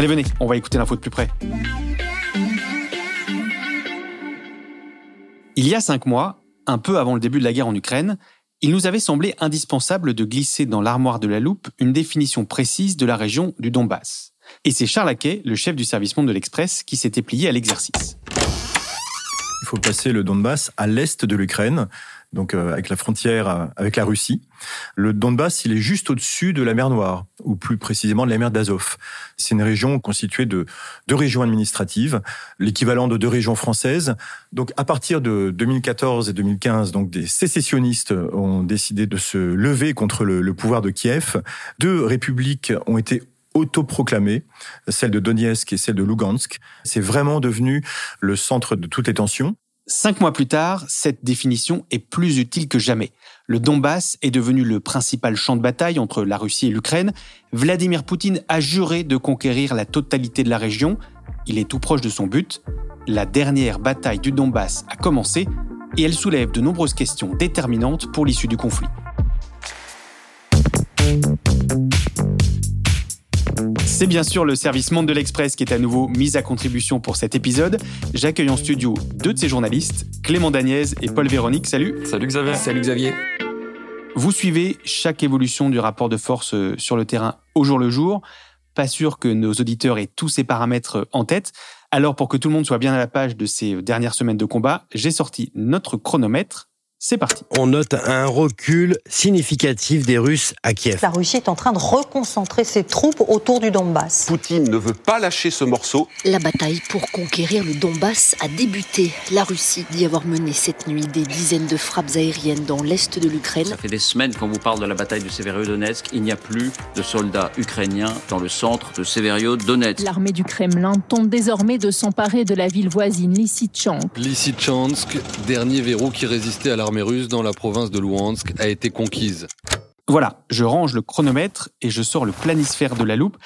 Allez, venez, on va écouter l'info de plus près. Il y a cinq mois, un peu avant le début de la guerre en Ukraine, il nous avait semblé indispensable de glisser dans l'armoire de la loupe une définition précise de la région du Donbass. Et c'est Charles Aquet, le chef du service monde de l'Express, qui s'était plié à l'exercice. Il faut placer le Donbass à l'est de l'Ukraine, donc euh, avec la frontière euh, avec la Russie. Le Donbass, il est juste au-dessus de la mer Noire, ou plus précisément de la mer d'Azov. C'est une région constituée de deux régions administratives, l'équivalent de deux régions françaises. Donc à partir de 2014 et 2015, donc des sécessionnistes ont décidé de se lever contre le, le pouvoir de Kiev. Deux républiques ont été autoproclamées, celle de Donetsk et celle de Lugansk. C'est vraiment devenu le centre de toutes les tensions. Cinq mois plus tard, cette définition est plus utile que jamais. Le Donbass est devenu le principal champ de bataille entre la Russie et l'Ukraine. Vladimir Poutine a juré de conquérir la totalité de la région. Il est tout proche de son but. La dernière bataille du Donbass a commencé et elle soulève de nombreuses questions déterminantes pour l'issue du conflit. C'est bien sûr le service Monde de l'Express qui est à nouveau mis à contribution pour cet épisode. J'accueille en studio deux de ses journalistes, Clément Daniez et Paul Véronique. Salut. Salut Xavier. Salut Xavier. Vous suivez chaque évolution du rapport de force euh, sur le terrain au jour le jour. Pas sûr que nos auditeurs aient tous ces paramètres en tête. Alors pour que tout le monde soit bien à la page de ces dernières semaines de combat, j'ai sorti notre chronomètre c'est parti. On note un recul significatif des Russes à Kiev. La Russie est en train de reconcentrer ses troupes autour du Donbass. Poutine ne veut pas lâcher ce morceau. La bataille pour conquérir le Donbass a débuté. La Russie dit avoir mené cette nuit des dizaines de frappes aériennes dans l'est de l'Ukraine. Ça fait des semaines qu'on vous parle de la bataille de Severodonetsk. Il n'y a plus de soldats ukrainiens dans le centre de Severodonetsk. L'armée du Kremlin tente désormais de s'emparer de la ville voisine Lysychansk. Lysychansk, dernier verrou qui résistait à la l'armée russe dans la province de Luhansk a été conquise. Voilà, je range le chronomètre et je sors le planisphère de la loupe.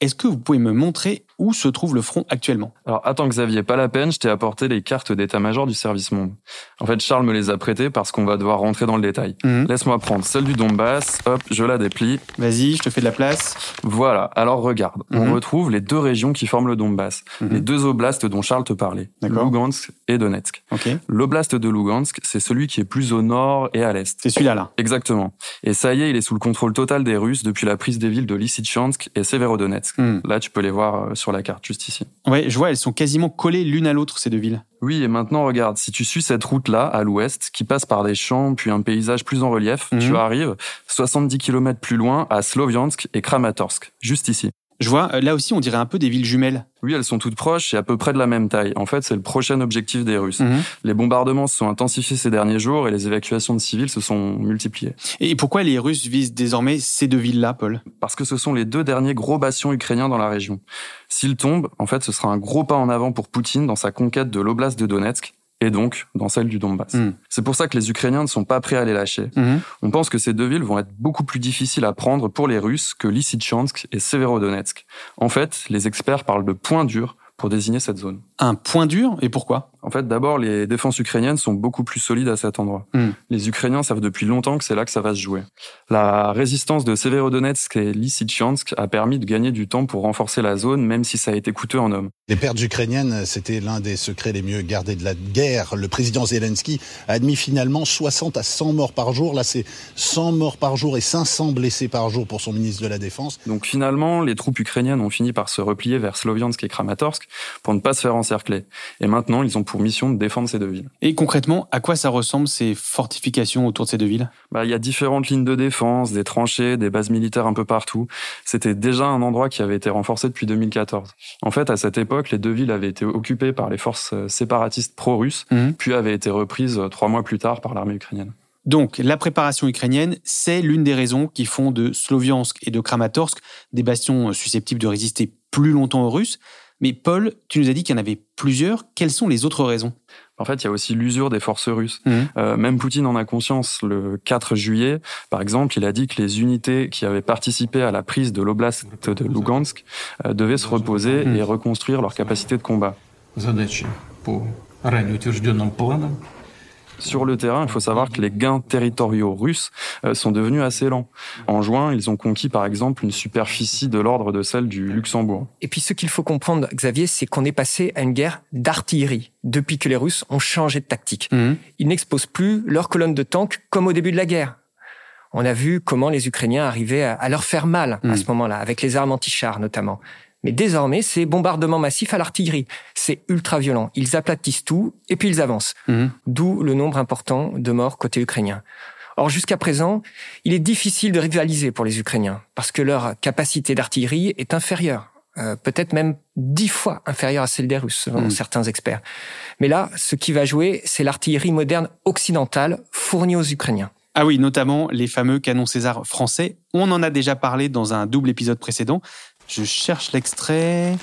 Est-ce que vous pouvez me montrer où se trouve le front actuellement? Alors attends Xavier, pas la peine, je t'ai apporté les cartes d'état-major du service monde. En fait, Charles me les a prêtées parce qu'on va devoir rentrer dans le détail. Mhm. Laisse-moi prendre celle du Donbass, hop, je la déplie. Vas-y, je te fais de la place. Voilà, alors regarde, on Mhm. retrouve les deux régions qui forment le Donbass, Mhm. les deux oblasts dont Charles te parlait. Lugansk et Donetsk. L'oblast de Lugansk, c'est celui qui est plus au nord et à l'est. C'est celui-là, là. Exactement. Et ça y est, il est sous le contrôle total des Russes depuis la prise des villes de Lysychansk et Severodonetsk. Hmm. Là, tu peux les voir euh, sur la carte, juste ici. Ouais, je vois, elles sont quasiment collées l'une à l'autre, ces deux villes. Oui, et maintenant, regarde, si tu suis cette route-là, à l'ouest, qui passe par des champs, puis un paysage plus en relief, tu arrives 70 km plus loin à Sloviansk et Kramatorsk, juste ici. Je vois, euh, là aussi, on dirait un peu des villes jumelles. Oui, elles sont toutes proches et à peu près de la même taille. En fait, c'est le prochain objectif des Russes. Les bombardements se sont intensifiés ces derniers jours et les évacuations de civils se sont multipliées. Et pourquoi les Russes visent désormais ces deux villes-là, Paul? Parce que ce sont les deux derniers gros bastions ukrainiens dans la région. S'ils tombent, en fait, ce sera un gros pas en avant pour Poutine dans sa conquête de l'oblast de Donetsk et donc dans celle du Donbass. Mm. C'est pour ça que les Ukrainiens ne sont pas prêts à les lâcher. Mhm. On pense que ces deux villes vont être beaucoup plus difficiles à prendre pour les Russes que Lysychansk et Severodonetsk. En fait, les experts parlent de points durs pour désigner cette zone. Un point dur et pourquoi? En fait, d'abord, les défenses ukrainiennes sont beaucoup plus solides à cet endroit. Hmm. Les Ukrainiens savent depuis longtemps que c'est là que ça va se jouer. La résistance de Severodonetsk et Lysychansk a permis de gagner du temps pour renforcer la zone, même si ça a été coûteux en hommes. Les pertes ukrainiennes, c'était l'un des secrets les mieux gardés de la guerre. Le président Zelensky a admis finalement 60 à 100 morts par jour. Là, c'est 100 morts par jour et 500 blessés par jour pour son ministre de la Défense. Donc finalement, les troupes ukrainiennes ont fini par se replier vers Sloviansk et Kramatorsk pour ne pas se faire Et maintenant, ils ont pour mission de défendre ces deux villes. Et concrètement, à quoi ça ressemble ces fortifications autour de ces deux villes? Bah, Il y a différentes lignes de défense, des tranchées, des bases militaires un peu partout. C'était déjà un endroit qui avait été renforcé depuis 2014. En fait, à cette époque, les deux villes avaient été occupées par les forces séparatistes pro-russes, Mhm. puis avaient été reprises trois mois plus tard par l'armée ukrainienne. Donc, la préparation ukrainienne, c'est l'une des raisons qui font de Sloviansk et de Kramatorsk des bastions susceptibles de résister plus longtemps aux Russes. Mais Paul, tu nous as dit qu'il y en avait plusieurs. Quelles sont les autres raisons? En fait, il y a aussi l'usure des forces russes. Mhm. Euh, même Poutine en a conscience. Le 4 juillet, par exemple, il a dit que les unités qui avaient participé à la prise de l'oblast de Lugansk euh, devaient se reposer Mhm. et reconstruire leur capacité de combat. Sur le terrain, il faut savoir que les gains territoriaux russes euh, sont devenus assez lents. En juin, ils ont conquis par exemple une superficie de l'ordre de celle du Luxembourg. Et puis ce qu'il faut comprendre, Xavier, c'est qu'on est passé à une guerre d'artillerie depuis que les Russes ont changé de tactique. Mhm. Ils n'exposent plus leurs colonnes de tanks comme au début de la guerre. On a vu comment les Ukrainiens arrivaient à, à leur faire mal à Mhm. ce moment-là, avec les armes anti-chars notamment. Mais désormais, c'est bombardement massif à l'artillerie. C'est ultra violent. Ils aplatissent tout et puis ils avancent. Mhm. D'où le nombre important de morts côté ukrainien. Or, jusqu'à présent, il est difficile de rivaliser pour les Ukrainiens parce que leur capacité d'artillerie est inférieure. Euh, peut-être même dix fois inférieure à celle des Russes, selon Mhm. certains experts. Mais là, ce qui va jouer, c'est l'artillerie moderne occidentale fournie aux Ukrainiens. Ah oui, notamment les fameux canons César français. On en a déjà parlé dans un double épisode précédent. Je cherche l'extrait.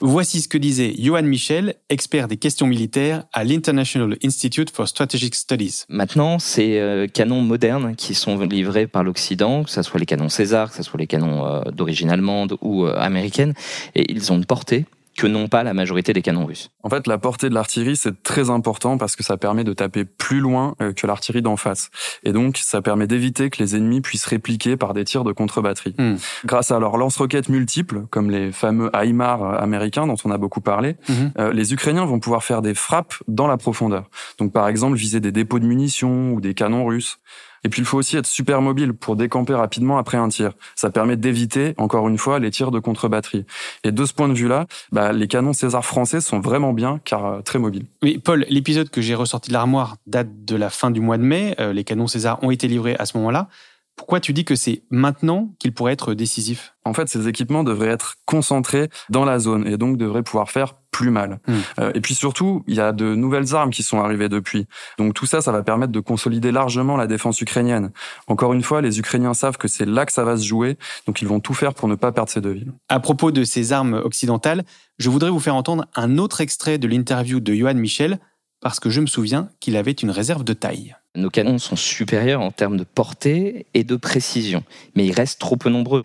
Voici ce que disait Johan Michel, expert des questions militaires à l'International Institute for Strategic Studies. Maintenant, ces euh, canons modernes qui sont livrés par l'Occident, que ce soit les canons César, que ce soit les canons euh, d'origine allemande ou euh, américaine, et ils ont une portée que n'ont pas la majorité des canons russes. En fait, la portée de l'artillerie, c'est très important parce que ça permet de taper plus loin euh, que l'artillerie d'en face. Et donc, ça permet d'éviter que les ennemis puissent répliquer par des tirs de contre-batterie. Hmm. Grâce à leurs lance-roquettes multiples, comme les fameux HIMAR euh, américains dont on a beaucoup parlé, Mhm. euh, les Ukrainiens vont pouvoir faire des frappes dans la profondeur. Donc, par exemple, viser des dépôts de munitions ou des canons russes. Et puis, il faut aussi être super mobile pour décamper rapidement après un tir. Ça permet d'éviter, encore une fois, les tirs de contre-batterie. Et de ce point de vue-là, bah, les canons César français sont vraiment bien, car euh, très mobiles. Oui, Paul, l'épisode que j'ai ressorti de l'armoire date de la fin du mois de mai. Euh, les canons César ont été livrés à ce moment-là. Pourquoi tu dis que c'est maintenant qu'ils pourraient être décisifs En fait, ces équipements devraient être concentrés dans la zone et donc devraient pouvoir faire plus mal. Hmm. Euh, et puis surtout, il y a de nouvelles armes qui sont arrivées depuis. Donc tout ça, ça va permettre de consolider largement la défense ukrainienne. Encore une fois, les Ukrainiens savent que c'est là que ça va se jouer, donc ils vont tout faire pour ne pas perdre ces deux villes. À propos de ces armes occidentales, je voudrais vous faire entendre un autre extrait de l'interview de Johan Michel, parce que je me souviens qu'il avait une réserve de taille. Nos canons sont supérieurs en termes de portée et de précision, mais ils restent trop peu nombreux.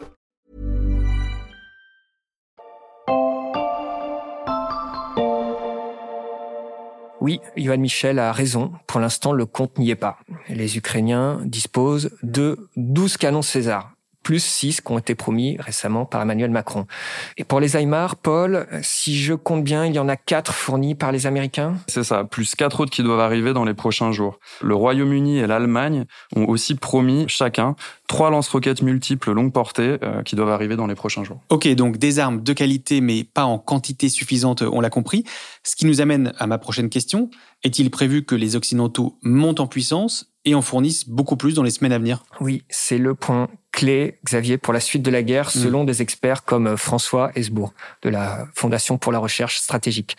Oui, Johan Michel a raison. Pour l'instant, le compte n'y est pas. Les Ukrainiens disposent de 12 canons César, plus 6 qui ont été promis récemment par Emmanuel Macron. Et pour les HIMARS, Paul, si je compte bien, il y en a 4 fournis par les Américains? C'est ça, plus quatre autres qui doivent arriver dans les prochains jours. Le Royaume-Uni et l'Allemagne ont aussi promis chacun trois lance-roquettes multiples longue portée euh, qui doivent arriver dans les prochains jours. Ok, donc des armes de qualité, mais pas en quantité suffisante, on l'a compris. Ce qui nous amène à ma prochaine question. Est-il prévu que les Occidentaux montent en puissance et en fournissent beaucoup plus dans les semaines à venir? Oui, c'est le point clé, Xavier, pour la suite de la guerre, Mm. selon des experts comme François Hesbourg, de la Fondation pour la recherche stratégique.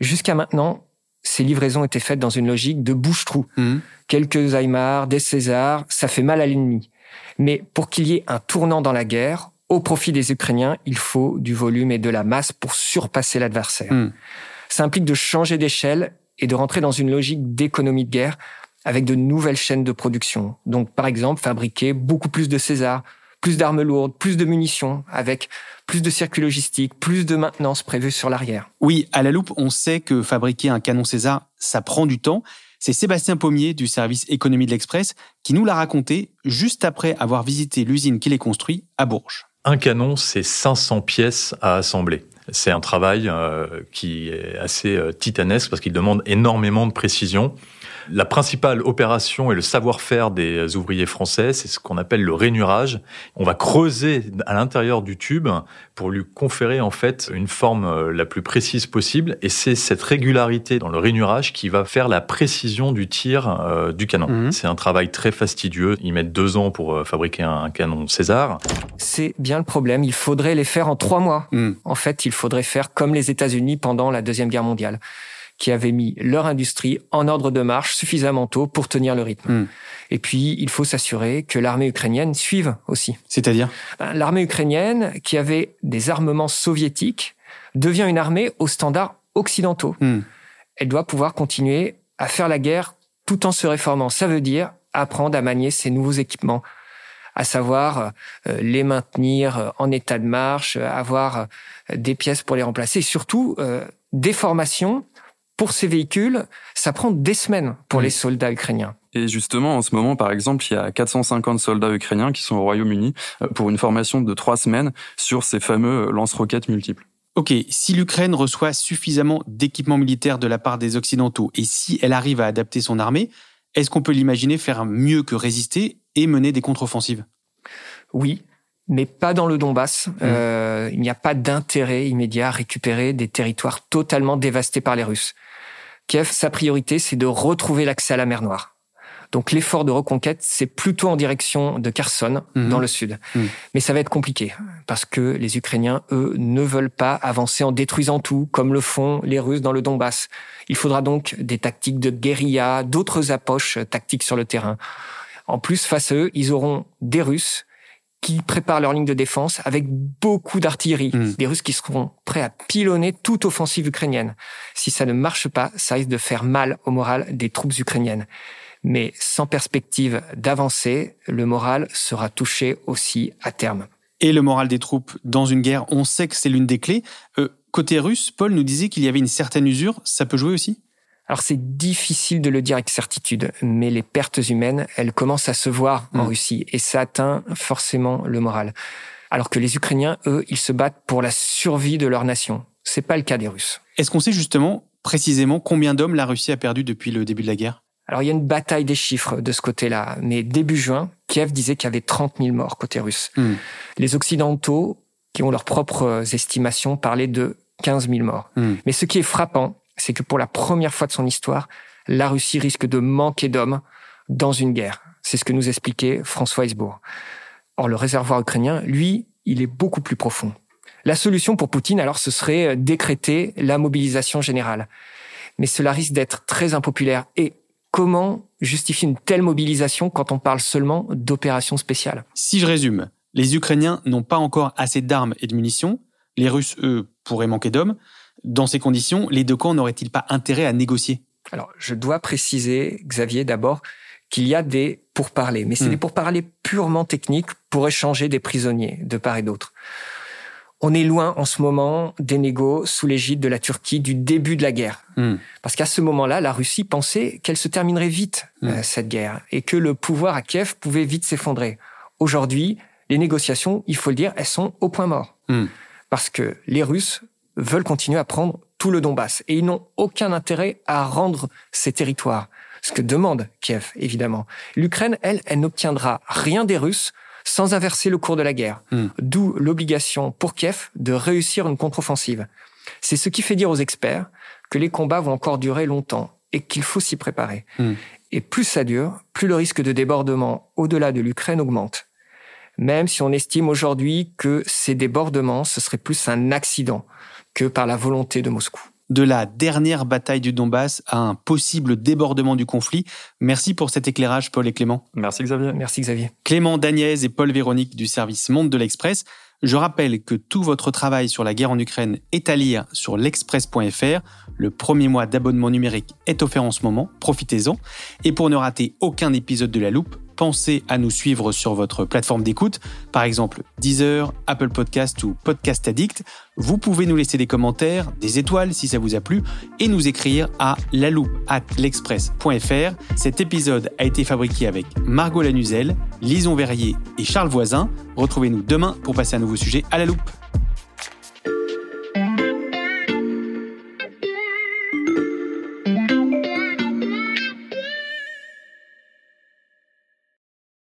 Jusqu'à maintenant, ces livraisons étaient faites dans une logique de bouche-trou. Mm. Quelques Aymar, des Césars, ça fait mal à l'ennemi. Mais pour qu'il y ait un tournant dans la guerre, au profit des Ukrainiens, il faut du volume et de la masse pour surpasser l'adversaire. Mm. Ça implique de changer d'échelle et de rentrer dans une logique d'économie de guerre avec de nouvelles chaînes de production. Donc, par exemple, fabriquer beaucoup plus de Césars, plus d'armes lourdes, plus de munitions, avec plus de circuits logistiques, plus de maintenance prévue sur l'arrière. Oui, à la loupe, on sait que fabriquer un canon César, ça prend du temps. C'est Sébastien Pommier du service économie de l'Express qui nous l'a raconté juste après avoir visité l'usine qui les construit à Bourges. Un canon, c'est 500 pièces à assembler. C'est un travail euh, qui est assez euh, titanesque parce qu'il demande énormément de précision. La principale opération et le savoir-faire des ouvriers français, c'est ce qu'on appelle le rainurage. On va creuser à l'intérieur du tube pour lui conférer en fait une forme euh, la plus précise possible. Et c'est cette régularité dans le rainurage qui va faire la précision du tir euh, du canon. Mhm. C'est un travail très fastidieux. Ils mettent deux ans pour euh, fabriquer un canon César. C'est bien le problème. Il faudrait les faire en trois mois. En fait, il faudrait faire comme les États-Unis pendant la Deuxième Guerre mondiale, qui avaient mis leur industrie en ordre de marche suffisamment tôt pour tenir le rythme. Mm. Et puis, il faut s'assurer que l'armée ukrainienne suive aussi. C'est-à-dire? Ben, L'armée ukrainienne, qui avait des armements soviétiques, devient une armée aux standards occidentaux. Mm. Elle doit pouvoir continuer à faire la guerre tout en se réformant. Ça veut dire apprendre à manier ces nouveaux équipements, à savoir euh, les maintenir euh, en état de marche, euh, avoir des pièces pour les remplacer, et surtout euh, des formations pour ces véhicules. Ça prend des semaines pour les soldats ukrainiens. Et justement, en ce moment, par exemple, il y a 450 soldats ukrainiens qui sont au Royaume-Uni euh, pour une formation de trois semaines sur ces fameux lance-roquettes multiples. Ok, si l'Ukraine reçoit suffisamment d'équipements militaires de la part des Occidentaux et si elle arrive à adapter son armée, est-ce qu'on peut l'imaginer faire mieux que résister et mener des contre-offensives? Oui, mais pas dans le Donbass. Euh, il n'y a pas d'intérêt immédiat à récupérer des territoires totalement dévastés par les Russes. Kiev, sa priorité, c'est de retrouver l'accès à la mer Noire. Donc l'effort de reconquête, c'est plutôt en direction de Kherson, Mhm. dans le sud. Mhm. Mais ça va être compliqué, parce que les Ukrainiens, eux, ne veulent pas avancer en détruisant tout, comme le font les Russes dans le Donbass. Il faudra donc des tactiques de guérilla, d'autres approches tactiques sur le terrain. En plus, face à eux, ils auront des Russes qui préparent leur ligne de défense avec beaucoup d'artillerie. Des Russes qui seront prêts à pilonner toute offensive ukrainienne. Si ça ne marche pas, ça risque de faire mal au moral des troupes ukrainiennes. Mais sans perspective d'avancer, le moral sera touché aussi à terme. Et le moral des troupes dans une guerre, on sait que c'est l'une des clés. Euh, côté russe, Paul nous disait qu'il y avait une certaine usure, ça peut jouer aussi? Alors c'est difficile de le dire avec certitude, mais les pertes humaines, elles commencent à se voir en Mm. Russie et ça atteint forcément le moral. Alors que les Ukrainiens, eux, ils se battent pour la survie de leur nation. C'est pas le cas des Russes. Est-ce qu'on sait justement précisément combien d'hommes la Russie a perdu depuis le début de la guerre? Alors il y a une bataille des chiffres de ce côté-là, mais début juin, Kiev disait qu'il y avait 30 000 morts côté russe. Hmm. Les Occidentaux, qui ont leurs propres estimations, parlaient de 15 000 morts. Hmm. Mais ce qui est frappant, c'est que pour la première fois de son histoire, la Russie risque de manquer d'hommes dans une guerre. C'est ce que nous expliquait François Hesbourg. Or, le réservoir ukrainien, lui, il est beaucoup plus profond. La solution pour Poutine, alors, ce serait décréter la mobilisation générale. Mais cela risque d'être très impopulaire. Et comment justifier une telle mobilisation quand on parle seulement d'opérations spéciales? Si je résume, les Ukrainiens n'ont pas encore assez d'armes et de munitions, les Russes, eux, pourraient manquer d'hommes. Dans ces conditions, les deux camps n'auraient-ils pas intérêt à négocier? Alors, je dois préciser, Xavier, d'abord, qu'il y a des pourparlers, mais c'est Hmm. des pourparlers purement techniques pour échanger des prisonniers de part et d'autre. On est loin en ce moment des négos sous l'égide de la Turquie du début de la guerre. Hmm. Parce qu'à ce moment-là, la Russie pensait qu'elle se terminerait vite, euh, cette guerre, et que le pouvoir à Kiev pouvait vite s'effondrer. Aujourd'hui, les négociations, il faut le dire, elles sont au point mort. Hmm. Parce que les Russes veulent continuer à prendre tout le Donbass, et ils n'ont aucun intérêt à rendre ces territoires. Ce que demande Kiev, évidemment. L'Ukraine, elle, elle n'obtiendra rien des Russes sans inverser le cours de la guerre. Hmm. D'où l'obligation pour Kiev de réussir une contre-offensive. C'est ce qui fait dire aux experts que les combats vont encore durer longtemps et qu'il faut s'y préparer. Hmm. Et plus ça dure, plus le risque de débordement au-delà de l'Ukraine augmente. Même si on estime aujourd'hui que ces débordements, ce serait plus un accident que par la volonté de Moscou de la dernière bataille du Donbass à un possible débordement du conflit. Merci pour cet éclairage, Paul et Clément. Merci Xavier. Merci Xavier. Clément Daniez et Paul Véronique du service Monde de l'Express. Je rappelle que tout votre travail sur la guerre en Ukraine est à lire sur l'express.fr. Le premier mois d'abonnement numérique est offert en ce moment, profitez-en. Et pour ne rater aucun épisode de La Loupe, pensez à nous suivre sur votre plateforme d'écoute, par exemple Deezer, Apple Podcast ou Podcast Addict. Vous pouvez nous laisser des commentaires, des étoiles si ça vous a plu, et nous écrire à l'express.fr. Cet épisode a été fabriqué avec Margot Lanuzel, Lison Verrier et Charles Voisin. Retrouvez-nous demain pour passer un nouveau sujet à la loupe.